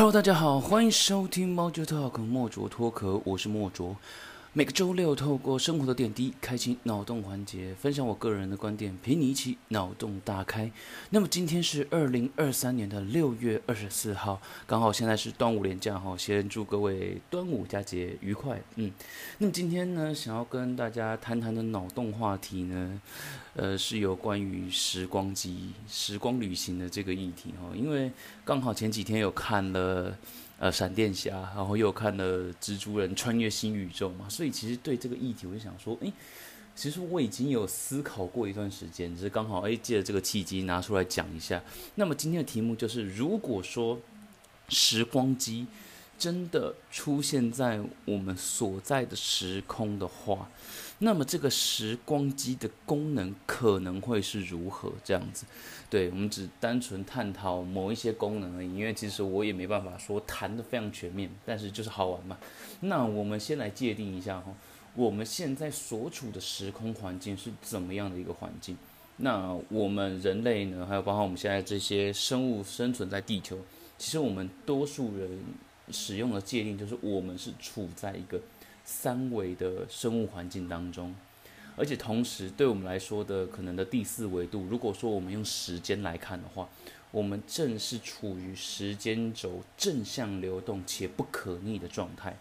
Hello，大家好，欢迎收听猫就 Talk 莫卓脱壳，我是莫卓。每个周六透过生活的点滴，开启脑洞环节，分享我个人的观点，陪你一起脑洞大开。那么今天是二零二三年的六月二十四号，刚好现在是端午连假哈，先祝各位端午佳节愉快。嗯，那么今天呢，想要跟大家谈谈的脑洞话题呢，呃，是有关于时光机、时光旅行的这个议题哈，因为刚好前几天有看了。呃，闪电侠，然后又看了蜘蛛人穿越新宇宙嘛，所以其实对这个议题，我就想说，诶，其实我已经有思考过一段时间，只是刚好诶，借着这个契机拿出来讲一下。那么今天的题目就是，如果说时光机真的出现在我们所在的时空的话。那么这个时光机的功能可能会是如何这样子？对我们只单纯探讨某一些功能而已，因为其实我也没办法说谈的非常全面，但是就是好玩嘛。那我们先来界定一下哈，我们现在所处的时空环境是怎么样的一个环境？那我们人类呢，还有包括我们现在这些生物生存在地球，其实我们多数人使用的界定就是我们是处在一个。三维的生物环境当中，而且同时对我们来说的可能的第四维度，如果说我们用时间来看的话，我们正是处于时间轴正向流动且不可逆的状态。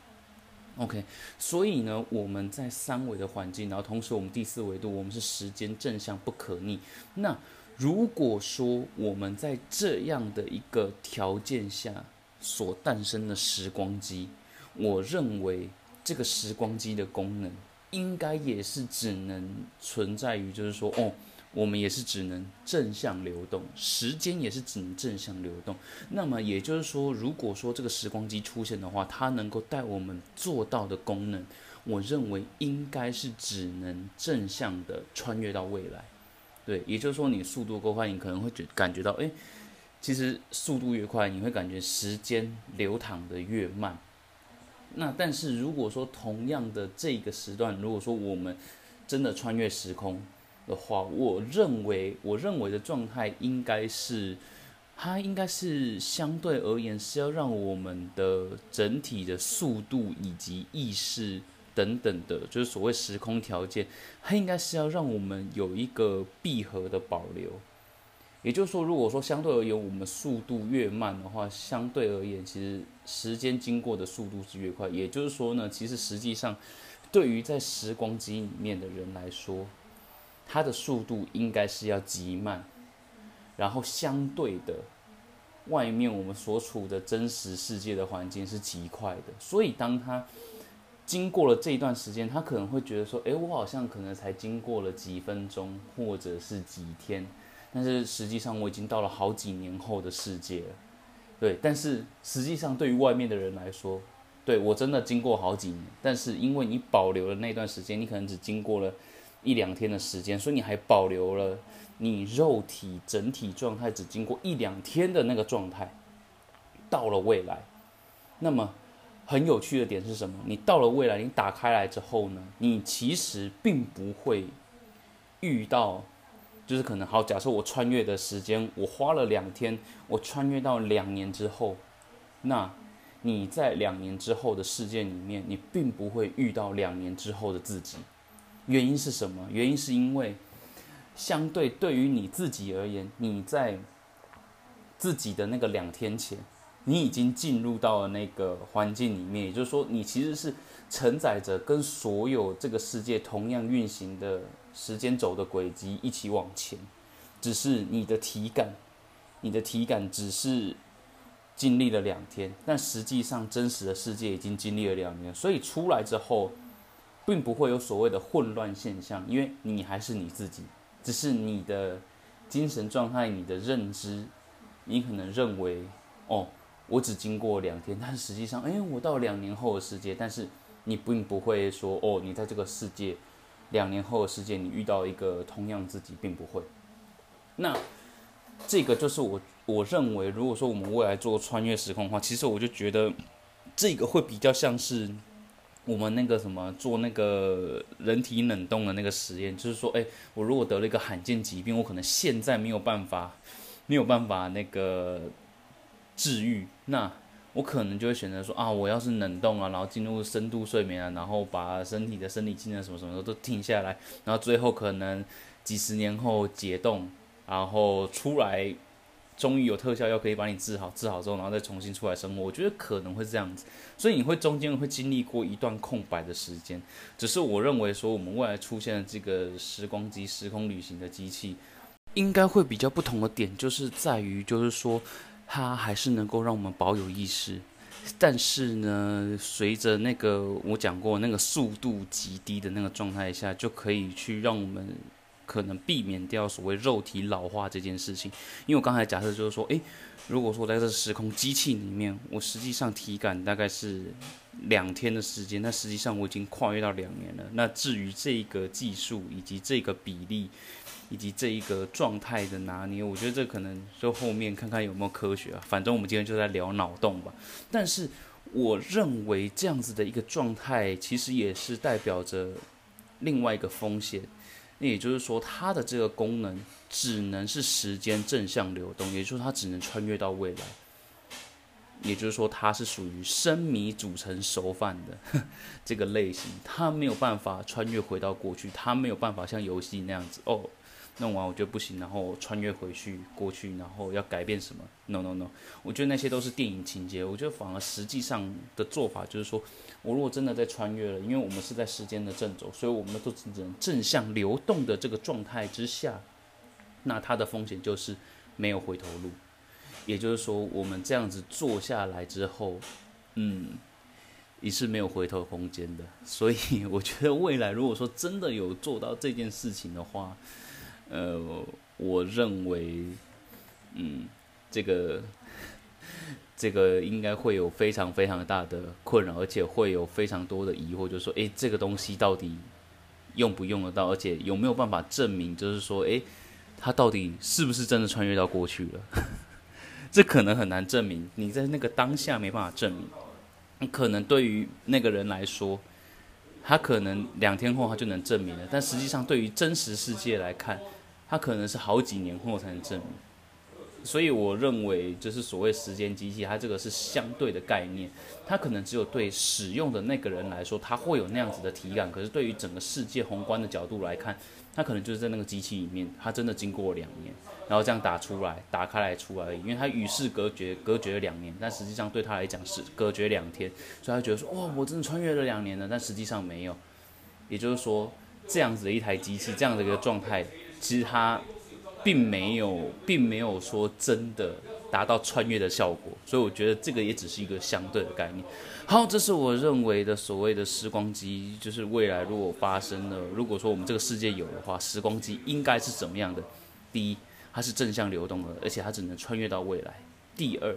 OK，所以呢，我们在三维的环境，然后同时我们第四维度，我们是时间正向不可逆。那如果说我们在这样的一个条件下所诞生的时光机，我认为。这个时光机的功能，应该也是只能存在于，就是说，哦，我们也是只能正向流动，时间也是只能正向流动。那么也就是说，如果说这个时光机出现的话，它能够带我们做到的功能，我认为应该是只能正向的穿越到未来。对，也就是说，你速度够快，你可能会觉感觉到，哎，其实速度越快，你会感觉时间流淌的越慢。那但是如果说同样的这个时段，如果说我们真的穿越时空的话，我认为我认为的状态应该是，它应该是相对而言是要让我们的整体的速度以及意识等等的，就是所谓时空条件，它应该是要让我们有一个闭合的保留。也就是说，如果说相对而言，我们速度越慢的话，相对而言，其实时间经过的速度是越快。也就是说呢，其实实际上，对于在时光机里面的人来说，它的速度应该是要极慢，然后相对的，外面我们所处的真实世界的环境是极快的。所以，当他经过了这一段时间，他可能会觉得说：“诶，我好像可能才经过了几分钟，或者是几天。”但是实际上我已经到了好几年后的世界了，对。但是实际上对于外面的人来说，对我真的经过好几年。但是因为你保留了那段时间，你可能只经过了一两天的时间，所以你还保留了你肉体整体状态只经过一两天的那个状态。到了未来，那么很有趣的点是什么？你到了未来，你打开来之后呢？你其实并不会遇到。就是可能好，假设我穿越的时间，我花了两天，我穿越到两年之后，那你在两年之后的世界里面，你并不会遇到两年之后的自己。原因是什么？原因是因为相对对于你自己而言，你在自己的那个两天前，你已经进入到了那个环境里面，也就是说，你其实是承载着跟所有这个世界同样运行的。时间轴的轨迹一起往前，只是你的体感，你的体感只是经历了两天，但实际上真实的世界已经经历了两年，所以出来之后，并不会有所谓的混乱现象，因为你还是你自己，只是你的精神状态、你的认知，你可能认为，哦，我只经过两天，但实际上，哎，我到两年后的世界，但是你并不会说，哦，你在这个世界。两年后的世界，你遇到一个同样自己，并不会。那这个就是我我认为，如果说我们未来做穿越时空的话，其实我就觉得这个会比较像是我们那个什么做那个人体冷冻的那个实验，就是说，哎，我如果得了一个罕见疾病，我可能现在没有办法没有办法那个治愈，那我可能就会选择说啊，我要是冷冻啊，然后进入深度睡眠啊，然后把身体的生理机能什么什么的都停下来，然后最后可能几十年后解冻，然后出来，终于有特效药可以把你治好，治好之后，然后再重新出来生活。我觉得可能会这样子，所以你会中间会经历过一段空白的时间。只是我认为说，我们未来出现的这个时光机、时空旅行的机器，应该会比较不同的点，就是在于，就是说。它还是能够让我们保有意识，但是呢，随着那个我讲过那个速度极低的那个状态下，就可以去让我们可能避免掉所谓肉体老化这件事情。因为我刚才假设就是说，诶，如果说在这时空机器里面，我实际上体感大概是两天的时间，那实际上我已经跨越到两年了。那至于这个技术以及这个比例。以及这一个状态的拿捏，我觉得这可能就后面看看有没有科学啊。反正我们今天就在聊脑洞吧。但是我认为这样子的一个状态，其实也是代表着另外一个风险。那也就是说，它的这个功能只能是时间正向流动，也就是说，它只能穿越到未来。也就是说，它是属于生米煮成熟饭的 这个类型，它没有办法穿越回到过去，它没有办法像游戏那样子哦。弄完我觉得不行，然后穿越回去过去，然后要改变什么？No No No，我觉得那些都是电影情节。我觉得反而实际上的做法就是说，我如果真的在穿越了，因为我们是在时间的正轴，所以我们都只能正向流动的这个状态之下，那它的风险就是没有回头路。也就是说，我们这样子做下来之后，嗯，也是没有回头空间的。所以我觉得未来如果说真的有做到这件事情的话，呃，我认为，嗯，这个 这个应该会有非常非常大的困扰，而且会有非常多的疑惑，就是说，诶，这个东西到底用不用得到，而且有没有办法证明，就是说，诶，它到底是不是真的穿越到过去了？这可能很难证明，你在那个当下没办法证明。可能对于那个人来说，他可能两天后他就能证明了，但实际上对于真实世界来看，它可能是好几年后才能证明，所以我认为就是所谓时间机器，它这个是相对的概念，它可能只有对使用的那个人来说，他会有那样子的体感，可是对于整个世界宏观的角度来看，它可能就是在那个机器里面，它真的经过两年，然后这样打出来、打开来出来而已，因为它与世隔绝，隔绝了两年，但实际上对他来讲是隔绝两天，所以他觉得说，哇，我真的穿越了两年了，但实际上没有，也就是说，这样子的一台机器，这样的一个状态。其实它并没有，并没有说真的达到穿越的效果，所以我觉得这个也只是一个相对的概念。好，这是我认为的所谓的时光机，就是未来如果发生了，如果说我们这个世界有的话，时光机应该是怎么样的？第一，它是正向流动的，而且它只能穿越到未来。第二，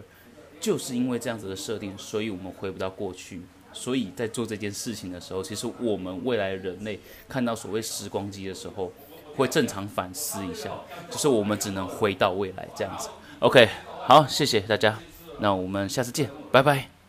就是因为这样子的设定，所以我们回不到过去。所以在做这件事情的时候，其实我们未来人类看到所谓时光机的时候。会正常反思一下，就是我们只能回到未来这样子。OK，好，谢谢大家，那我们下次见，拜拜。